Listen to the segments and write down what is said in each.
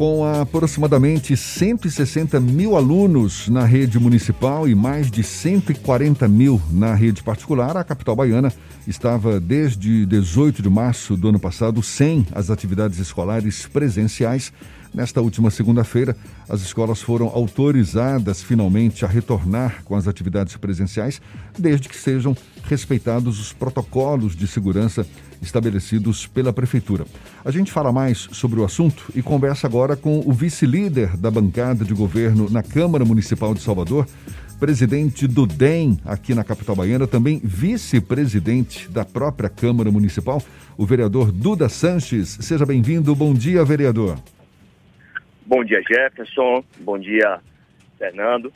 Com aproximadamente 160 mil alunos na rede municipal e mais de 140 mil na rede particular, a capital baiana estava desde 18 de março do ano passado sem as atividades escolares presenciais. Nesta última segunda-feira, as escolas foram autorizadas finalmente a retornar com as atividades presenciais, desde que sejam respeitados os protocolos de segurança estabelecidos pela Prefeitura. A gente fala mais sobre o assunto e conversa agora com o vice-líder da bancada de governo na Câmara Municipal de Salvador, presidente do DEM aqui na capital baiana, também vice-presidente da própria Câmara Municipal, o vereador Duda Sanches. Seja bem-vindo. Bom dia, vereador. Bom dia, Jefferson. Bom dia, Fernando.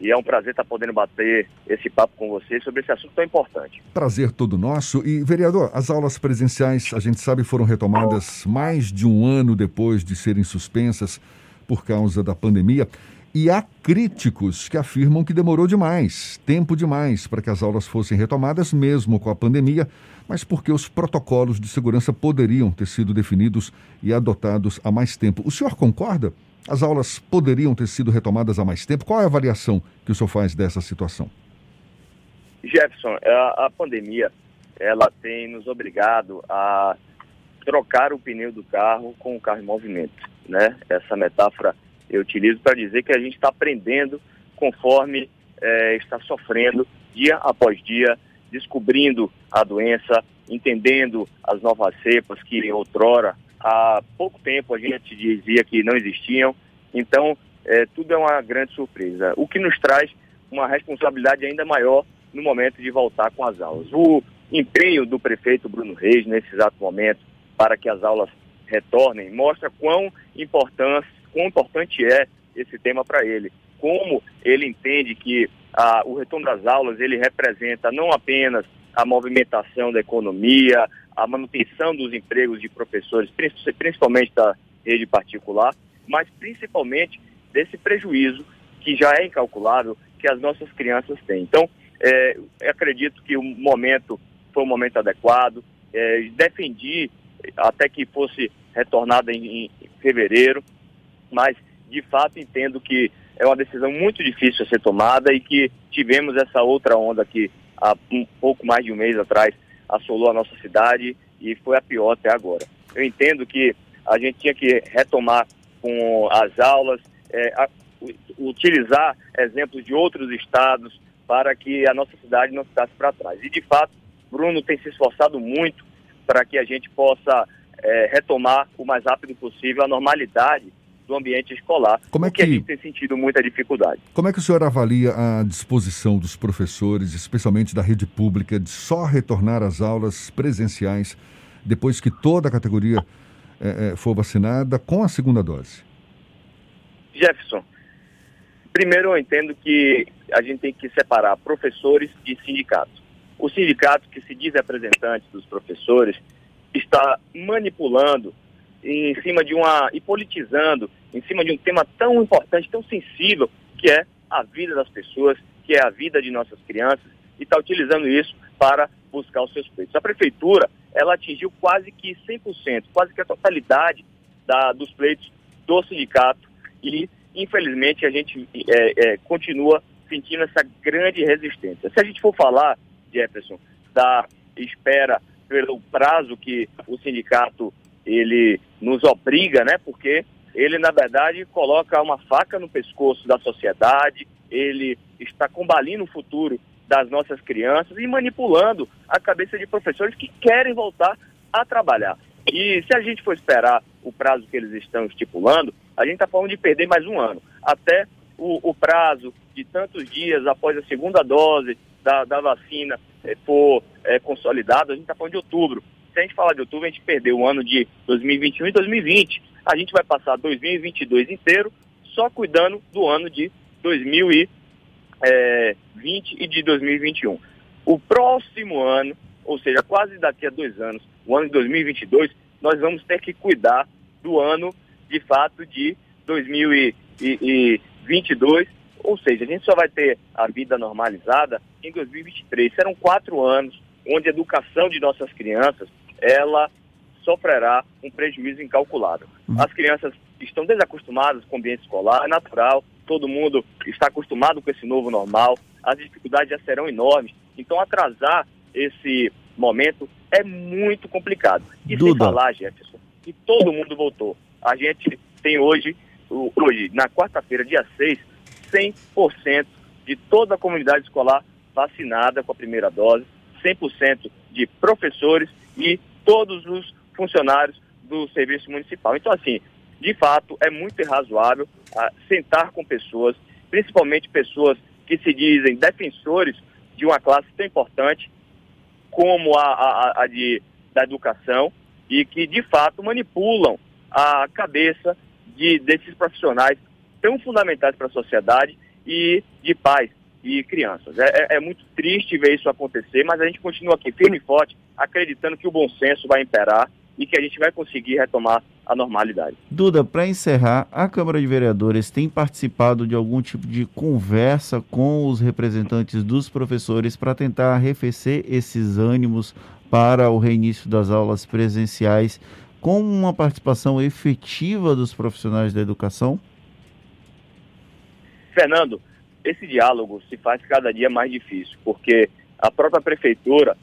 E é um prazer estar podendo bater esse papo com você sobre esse assunto tão importante. Prazer todo nosso. E, vereador, as aulas presenciais, a gente sabe, foram retomadas mais de um ano depois de serem suspensas por causa da pandemia. E há críticos que afirmam que demorou demais, tempo demais, para que as aulas fossem retomadas, mesmo com a pandemia, mas porque os protocolos de segurança poderiam ter sido definidos e adotados há mais tempo. O senhor concorda? As aulas poderiam ter sido retomadas há mais tempo? Qual é a avaliação que o senhor faz dessa situação? Jefferson, a, a pandemia ela tem nos obrigado a trocar o pneu do carro com o carro em movimento, né? Essa metáfora eu utilizo para dizer que a gente está aprendendo conforme é, está sofrendo dia após dia, descobrindo a doença, entendendo as novas cepas que outrora há pouco tempo a gente dizia que não existiam. Então, é, tudo é uma grande surpresa. O que nos traz uma responsabilidade ainda maior no momento de voltar com as aulas. O empenho do prefeito Bruno Reis nesse exato momento para que as aulas retornem mostra quão importante, quão importante é esse tema para ele. Como ele entende que ah, o retorno das aulas ele representa não apenas a movimentação da economia, a manutenção dos empregos de professores, principalmente da rede particular, mas principalmente desse prejuízo que já é incalculável que as nossas crianças têm. Então, é, acredito que o momento foi um momento adequado, é, defendi até que fosse retornada em, em fevereiro, mas de fato entendo que é uma decisão muito difícil a ser tomada e que tivemos essa outra onda que há um pouco mais de um mês atrás assolou a nossa cidade e foi a pior até agora. Eu entendo que a gente tinha que retomar com as aulas, é, a, utilizar exemplos de outros estados para que a nossa cidade não ficasse para trás. E, de fato, Bruno tem se esforçado muito para que a gente possa é, retomar o mais rápido possível a normalidade do ambiente escolar, Como é que... a gente tem sentido muita dificuldade. Como é que o senhor avalia a disposição dos professores, especialmente da rede pública, de só retornar às aulas presenciais depois que toda a categoria é, for vacinada com a segunda dose? Jefferson, primeiro eu entendo que a gente tem que separar professores de sindicatos. O sindicato que se diz representante dos professores está manipulando em cima de uma e politizando em cima de um tema tão importante, tão sensível, que é a vida das pessoas, que é a vida de nossas crianças, e está utilizando isso para buscar os seus pleitos. A prefeitura, ela atingiu quase que 100%, quase que a totalidade da, dos pleitos do sindicato, e infelizmente a gente é, é, continua sentindo essa grande resistência. Se a gente for falar, Jefferson, da espera pelo prazo que o sindicato ele nos obriga, né? Porque ele, na verdade, coloca uma faca no pescoço da sociedade, ele está combalindo o futuro das nossas crianças e manipulando a cabeça de professores que querem voltar a trabalhar. E se a gente for esperar o prazo que eles estão estipulando, a gente está falando de perder mais um ano. Até o, o, prazo de tantos dias após a segunda dose da, da vacina eh, for eh, consolidado, a gente está falando de outubro se a gente falar de outubro, a gente perdeu o ano de 2021 e 2020. A gente vai passar 2022 inteiro só cuidando do ano de 2020 é, e de 2021. O próximo ano, ou seja, quase daqui a dois anos, o ano de 2022, nós vamos ter que cuidar do ano, de fato, de 2022, ou seja, a gente só vai ter a vida normalizada em 2023. Serão quatro anos onde a educação de nossas crianças ela sofrerá um prejuízo incalculável. Uhum. As crianças estão desacostumadas com o ambiente escolar, é natural, todo mundo está acostumado com esse novo normal, as dificuldades já serão enormes. Então, atrasar esse momento é muito complicado. E Duda. sem falar, Jefferson, que todo mundo voltou. A gente tem hoje, hoje na quarta-feira, dia 6, 100% de toda a comunidade escolar vacinada com a primeira dose, 100% de professores e todos os funcionários do serviço municipal. Então, assim, de fato, é muito irrazoável ah, sentar com pessoas, principalmente pessoas que se dizem defensores de uma classe tão importante como a, a, a de, da educação e que, de fato, manipulam a cabeça de, desses profissionais tão fundamentais para a sociedade e de pais e crianças. É, é, é, muito triste ver isso acontecer, mas a gente continua aqui firme e forte, acreditando que o bom senso vai imperar e que a gente vai conseguir retomar a normalidade. Duda, para encerrar, a Câmara de Vereadores tem participado de algum tipo de conversa com os representantes dos professores para tentar arrefecer esses ânimos para o reinício das aulas presenciais com uma participação efetiva dos profissionais da educação? Fernando, esse diálogo se faz cada dia mais difícil, porque a própria prefeitura,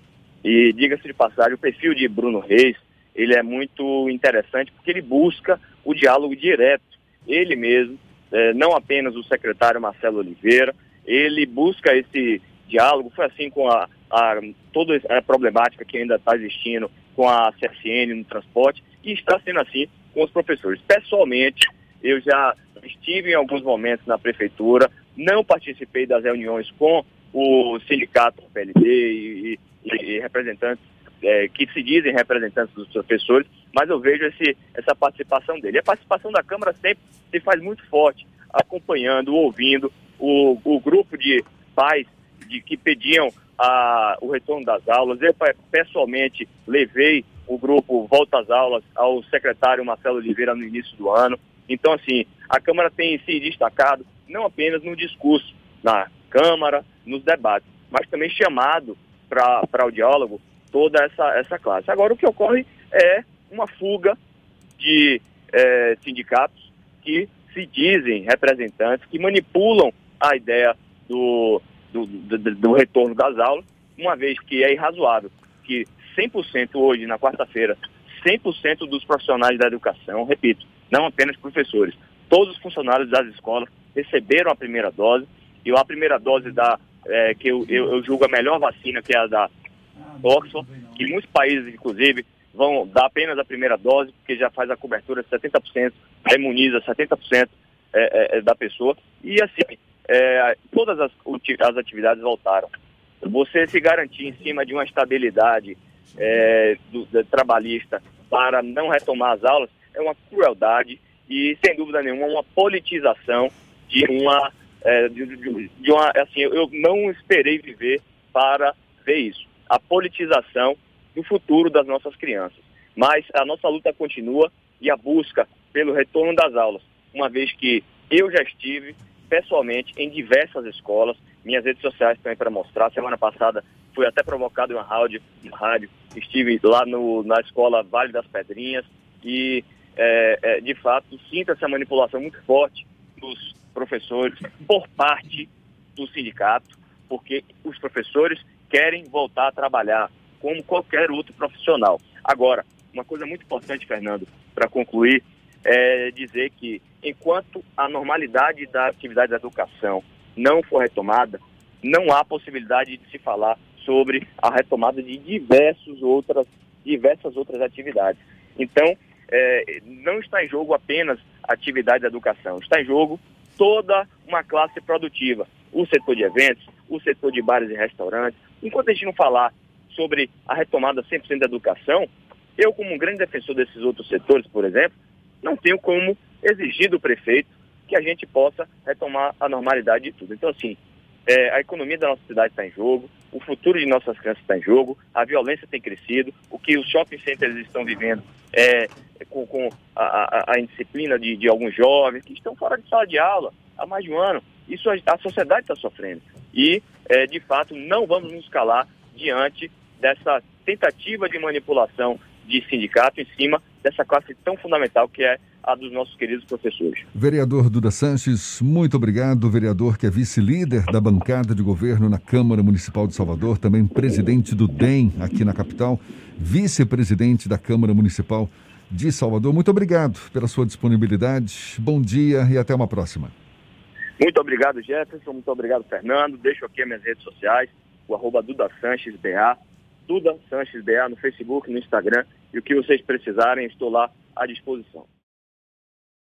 e diga-se de passagem, o perfil de Bruno Reis, ele é muito interessante porque ele busca o diálogo direto. Ele mesmo, é, não apenas o secretário Marcelo Oliveira, ele busca esse diálogo. Foi assim com a, a toda a problemática que ainda está existindo com a CSN no transporte e está sendo assim com os professores. Pessoalmente, eu já estive em alguns momentos na prefeitura, não participei das reuniões com o sindicato PLD e, e, e representantes é, que se dizem representantes dos professores, mas eu vejo esse, essa participação dele. E a participação da Câmara sempre se faz muito forte, acompanhando, ouvindo o, o grupo de pais de, que pediam a, o retorno das aulas. Eu pessoalmente levei o grupo Volta às Aulas ao secretário Marcelo Oliveira no início do ano. Então, assim, a Câmara tem se destacado não apenas no discurso, na Câmara, nos debates, mas também chamado para o diálogo toda essa, essa classe. Agora, o que ocorre é uma fuga de é, sindicatos que se dizem representantes, que manipulam a ideia do, do, do, do retorno das aulas, uma vez que é irrazoável que 100% hoje, na quarta-feira, 100% dos profissionais da educação, repito, não apenas professores, todos os funcionários das escolas receberam a primeira dose, e a primeira dose da, é, que eu, eu, eu julgo a melhor vacina, que é a da Oxford, que muitos países, inclusive, vão dar apenas a primeira dose, porque já faz a cobertura de 70%, já imuniza 70% é, é, da pessoa. E assim, é, todas as, as, atividades voltaram. Você se garantir em cima de uma estabilidade é, do, do, trabalhista para não retomar as aulas é uma crueldade e, sem dúvida nenhuma, uma politização de uma. É, de, de, de uma assim, eu não esperei viver para ver isso a politização do futuro das nossas crianças. Mas a nossa luta continua e a busca pelo retorno das aulas, uma vez que eu já estive pessoalmente em diversas escolas, minhas redes sociais também para mostrar. Semana passada fui até provocado em uma rádio, uma rádio estive lá no, na escola Vale das Pedrinhas e, é, é, de fato, sinto essa manipulação muito forte dos professores por parte do sindicato, porque os professores querem voltar a trabalhar como qualquer outro profissional. Agora, uma coisa muito importante, Fernando, para concluir, é dizer que enquanto a normalidade da atividade da educação não for retomada, não há possibilidade de se falar sobre a retomada de diversos outras, diversas outras atividades. Então, é, não está em jogo apenas a atividade da educação, está em jogo toda uma classe produtiva, o setor de eventos, o setor de bares e restaurantes. Enquanto a gente não falar sobre a retomada 100% da educação, eu, como um grande defensor desses outros setores, por exemplo, não tenho como exigir do prefeito que a gente possa retomar a normalidade de tudo. Então, assim, é, a economia da nossa cidade está em jogo, o futuro de nossas crianças está em jogo, a violência tem crescido, o que os shopping centers estão vivendo é, é com, com a, a, a, indisciplina de, de alguns jovens que estão fora de sala de aula há mais de um ano. Isso a, a sociedade está sofrendo. E, é, de fato, não vamos nos calar diante dessa tentativa de manipulação de sindicato em cima dessa classe tão fundamental que é a dos nossos queridos professores. Vereador Duda Sanches, muito obrigado. Vereador que é vice-líder da bancada de governo na Câmara Municipal de Salvador, também presidente do DEM aqui na capital, vice-presidente da Câmara Municipal de Salvador. Muito obrigado pela sua disponibilidade. Bom dia e até uma próxima. Muito obrigado, Jefferson. Muito obrigado, Fernando. Deixo aqui as minhas redes sociais, o arroba Duda Sanches BA, Duda Sanches BA no Facebook, no Instagram. E o que vocês precisarem, estou lá à disposição.